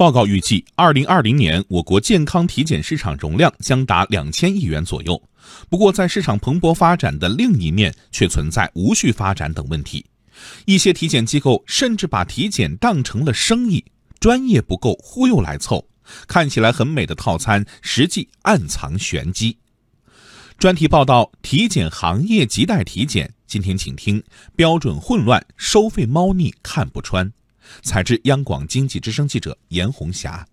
报告预计，二零二零年我国健康体检市场容量将达两千亿元左右。不过，在市场蓬勃发展的另一面，却存在无序发展等问题。一些体检机构甚至把体检当成了生意，专业不够，忽悠来凑，看起来很美的套餐，实际暗藏玄机。专题报道：体检行业亟待体检。今天请听：标准混乱，收费猫腻看不穿。采自央广经济之声记者严红霞。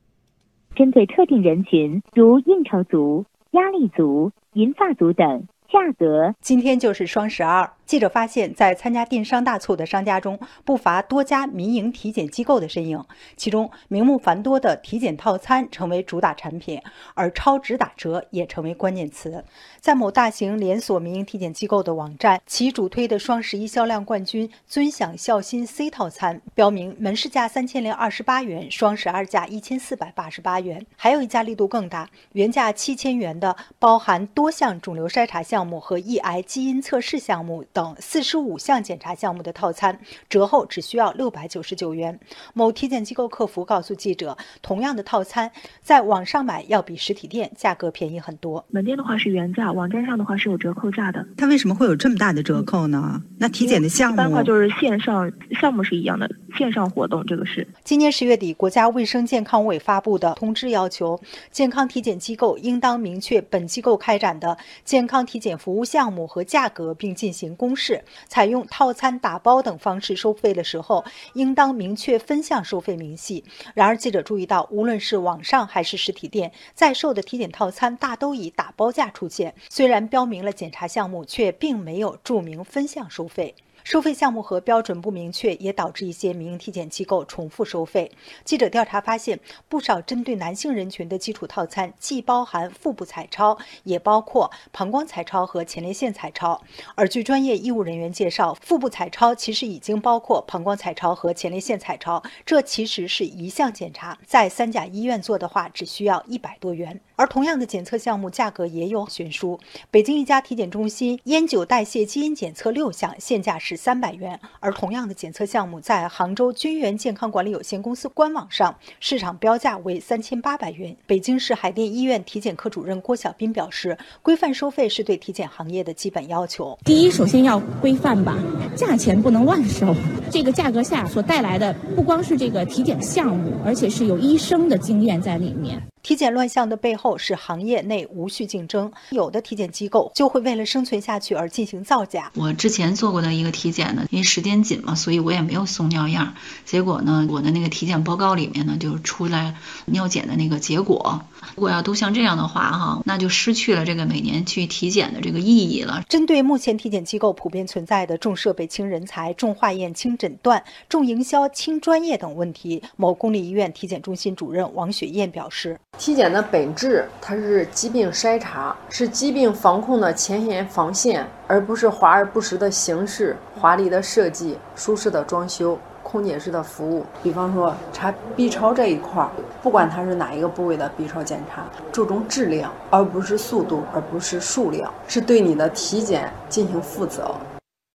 针对特定人群，如应酬族、压力族、银发族等。价格今天就是双十二。记者发现，在参加电商大促的商家中，不乏多家民营体检机构的身影。其中，名目繁多的体检套餐成为主打产品，而超值打折也成为关键词。在某大型连锁民营体检机构的网站，其主推的双十一销量冠军“尊享孝心 C 套餐”标明门市价三千零二十八元，双十二价一千四百八十八元。还有一家力度更大，原价七千元的包含多项肿瘤筛查项目和抑癌基因测试项目。等四十五项检查项目的套餐，折后只需要六百九十九元。某体检机构客服告诉记者，同样的套餐在网上买要比实体店价格便宜很多。门店的话是原价，网站上的话是有折扣价的。它为什么会有这么大的折扣呢？那体检的项目，一般话就是线上项目是一样的，线上活动这个是。今年十月底，国家卫生健康委发布的通知要求，健康体检机构应当明确本机构开展的健康体检服务项目和价格，并进行公。公示采用套餐打包等方式收费的时候，应当明确分项收费明细。然而，记者注意到，无论是网上还是实体店，在售的体检套餐大都以打包价出现，虽然标明了检查项目，却并没有注明分项收费。收费项目和标准不明确，也导致一些民营体检机构重复收费。记者调查发现，不少针对男性人群的基础套餐既包含腹部彩超，也包括膀胱彩超和前列腺彩超。而据专业医务人员介绍，腹部彩超其实已经包括膀胱彩超和前列腺彩超，这其实是一项检查，在三甲医院做的话，只需要一百多元。而同样的检测项目价格也有悬殊。北京一家体检中心烟酒代谢基因检测六项，现价是三百元；而同样的检测项目在杭州君源健康管理有限公司官网上市场标价为三千八百元。北京市海淀医院体检科主任郭小斌表示，规范收费是对体检行业的基本要求。第一，首先要规范吧，价钱不能乱收。这个价格下所带来的不光是这个体检项目，而且是有医生的经验在里面。体检乱象的背后是行业内无序竞争，有的体检机构就会为了生存下去而进行造假。我之前做过的一个体检呢，因为时间紧嘛，所以我也没有送尿样，结果呢，我的那个体检报告里面呢就出来尿检的那个结果。如果要都像这样的话哈，那就失去了这个每年去体检的这个意义了。针对目前体检机构普遍存在的重设备轻人才、重化验轻诊断、重营销轻专业等问题，某公立医院体检中心主任王雪燕表示。体检的本质，它是疾病筛查，是疾病防控的前沿防线，而不是华而不实的形式、华丽的设计、舒适的装修、空姐式的服务。比方说查 B 超这一块儿，不管它是哪一个部位的 B 超检查，注重质量，而不是速度，而不是数量，是对你的体检进行负责。